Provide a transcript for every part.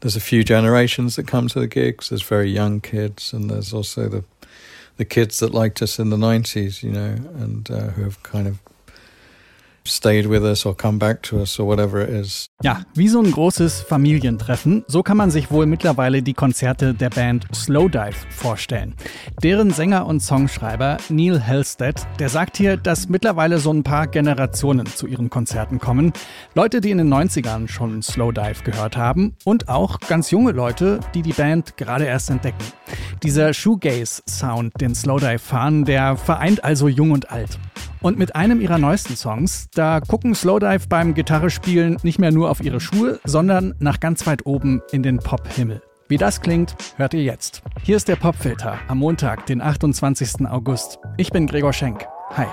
there's a few generations that come to the gigs. There's very young kids, and there's also the the kids that liked us in the 90s, you know, and uh, who have kind of stayed with us or come back to us or whatever it is. Ja, wie so ein großes Familientreffen, so kann man sich wohl mittlerweile die Konzerte der Band Slowdive vorstellen. Deren Sänger und Songschreiber Neil Halstead, der sagt hier, dass mittlerweile so ein paar Generationen zu ihren Konzerten kommen. Leute, die in den 90ern schon Slowdive gehört haben und auch ganz junge Leute, die die Band gerade erst entdecken. Dieser Shoegaze-Sound, den Slowdive fahren, der vereint also jung und alt. Und mit einem ihrer neuesten Songs, da gucken Slowdive beim Gitarrespielen nicht mehr nur auf ihre Schuhe, sondern nach ganz weit oben in den Pop-Himmel. Wie das klingt, hört ihr jetzt. Hier ist der Popfilter am Montag, den 28. August. Ich bin Gregor Schenk. Hi.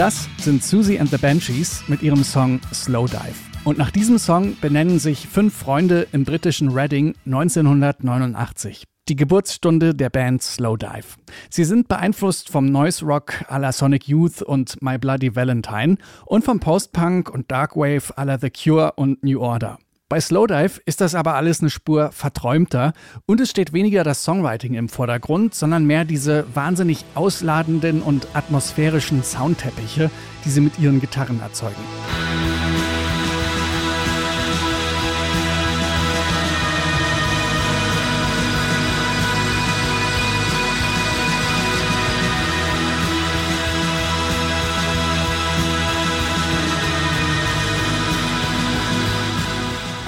Das sind Susie and the Banshees mit ihrem Song Slow Dive. Und nach diesem Song benennen sich fünf Freunde im britischen Reading 1989. Die Geburtsstunde der Band Slow Dive. Sie sind beeinflusst vom Noise Rock à la Sonic Youth und My Bloody Valentine und vom Post-Punk und Darkwave à la The Cure und New Order. Bei Slowdive ist das aber alles eine Spur verträumter und es steht weniger das Songwriting im Vordergrund, sondern mehr diese wahnsinnig ausladenden und atmosphärischen Soundteppiche, die sie mit ihren Gitarren erzeugen.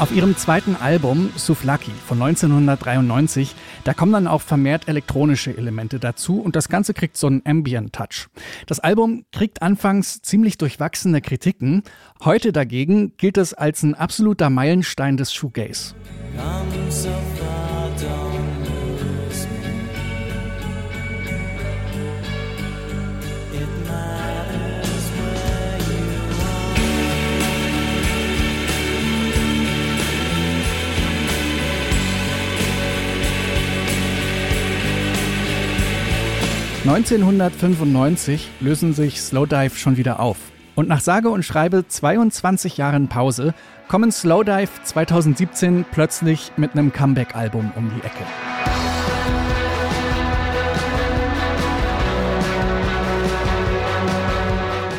Auf ihrem zweiten Album Souflaki von 1993, da kommen dann auch vermehrt elektronische Elemente dazu und das Ganze kriegt so einen Ambient-Touch. Das Album kriegt anfangs ziemlich durchwachsene Kritiken. Heute dagegen gilt es als ein absoluter Meilenstein des Shoegaze. So 1995 lösen sich Slowdive schon wieder auf. Und nach sage und schreibe 22 Jahren Pause kommen Slowdive 2017 plötzlich mit einem Comeback-Album um die Ecke.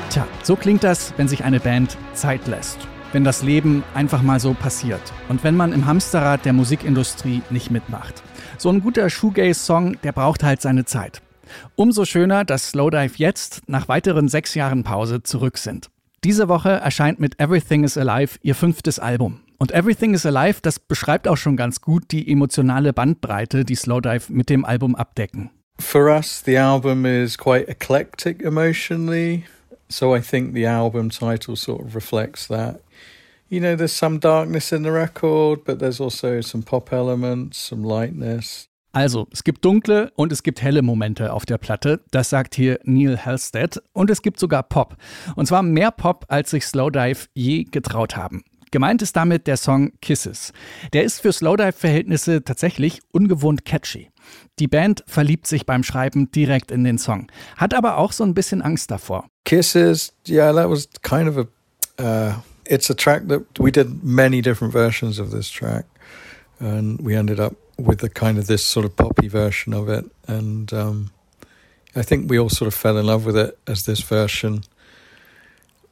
Tja, so klingt das, wenn sich eine Band Zeit lässt. Wenn das Leben einfach mal so passiert. Und wenn man im Hamsterrad der Musikindustrie nicht mitmacht. So ein guter Shoegaze-Song, der braucht halt seine Zeit. Umso schöner, dass Slowdive jetzt nach weiteren sechs Jahren Pause zurück sind. Diese Woche erscheint mit Everything is Alive ihr fünftes Album. Und Everything is Alive, das beschreibt auch schon ganz gut die emotionale Bandbreite, die Slowdive mit dem Album abdecken. For us, the album is quite eclectic emotionally. So I think the album title sort of reflects that. You know, there's some darkness in the record, but there's also some pop elements, some lightness. Also, es gibt dunkle und es gibt helle Momente auf der Platte. Das sagt hier Neil Halstead. Und es gibt sogar Pop. Und zwar mehr Pop, als sich Slowdive je getraut haben. Gemeint ist damit der Song Kisses. Der ist für Slowdive-Verhältnisse tatsächlich ungewohnt catchy. Die Band verliebt sich beim Schreiben direkt in den Song, hat aber auch so ein bisschen Angst davor. Kisses, yeah, that was kind of a, uh, it's a track that we did many different versions of this track, and we ended up with the kind of this sort of poppy version of it, and um, I think we all sort of fell in love with it as this version.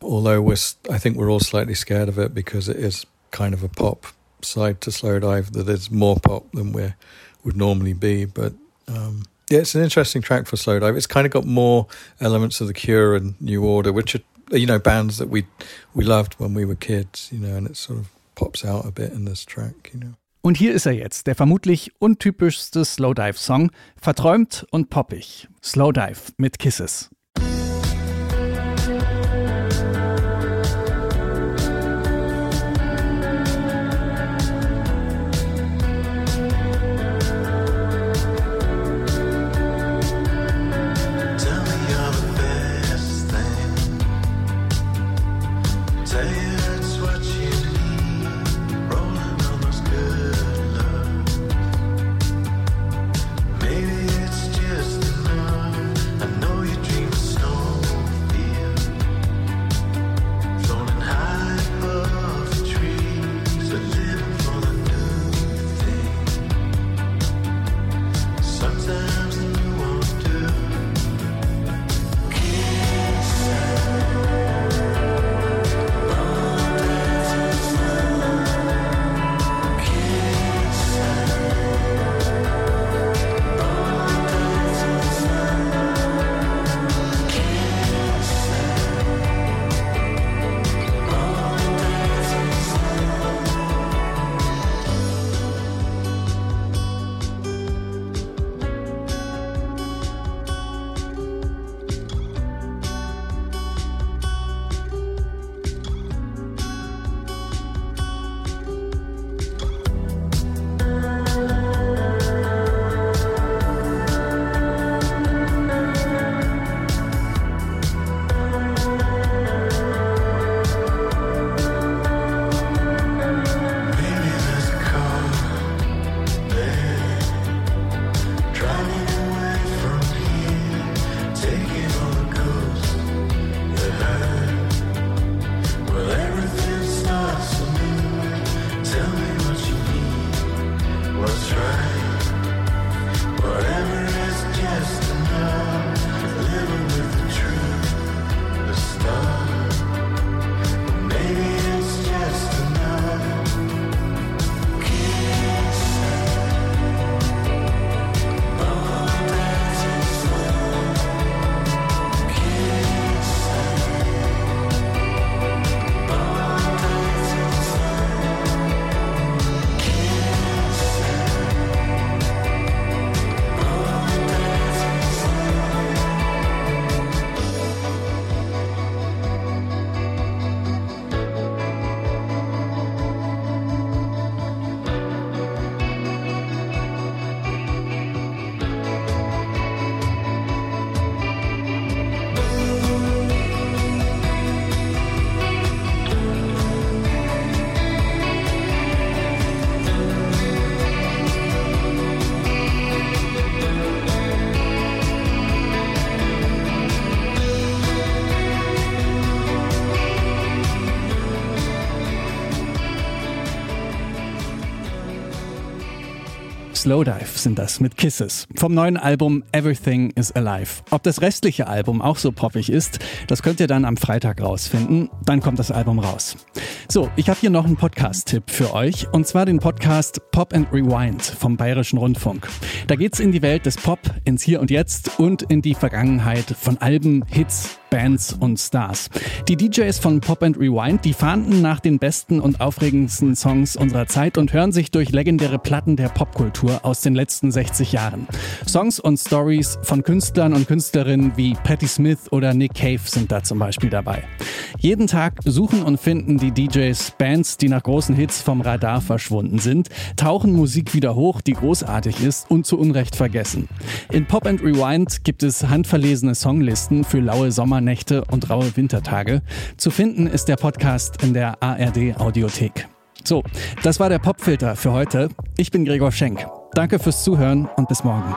Although we're, I think we're all slightly scared of it because it is kind of a pop side to slow dive that is more pop than we would normally be. But um, yeah, it's an interesting track for slow dive. It's kind of got more elements of the Cure and New Order, which are you know bands that we we loved when we were kids. You know, and it sort of pops out a bit in this track. You know. Und hier ist er jetzt, der vermutlich untypischste Slowdive-Song, verträumt und poppig. Slowdive mit Kisses. Slowdive sind das mit Kisses vom neuen Album Everything is Alive. Ob das restliche Album auch so poppig ist, das könnt ihr dann am Freitag rausfinden. Dann kommt das Album raus. So, ich habe hier noch einen Podcast-Tipp für euch und zwar den Podcast Pop and Rewind vom Bayerischen Rundfunk. Da geht's in die Welt des Pop, ins Hier und Jetzt und in die Vergangenheit von Alben, Hits, Bands und Stars. Die DJs von Pop and Rewind, die fahnden nach den besten und aufregendsten Songs unserer Zeit und hören sich durch legendäre Platten der Popkultur aus den letzten 60 Jahren. Songs und Stories von Künstlern und Künstlerinnen wie Patti Smith oder Nick Cave sind da zum Beispiel dabei. Jeden Tag suchen und finden die DJs Bands, die nach großen Hits vom Radar verschwunden sind, tauchen Musik wieder hoch, die großartig ist und zu Unrecht vergessen. In Pop and Rewind gibt es handverlesene Songlisten für laue Sommer Sommernächte und raue Wintertage. Zu finden ist der Podcast in der ARD Audiothek. So, das war der Popfilter für heute. Ich bin Gregor Schenk. Danke fürs Zuhören und bis morgen.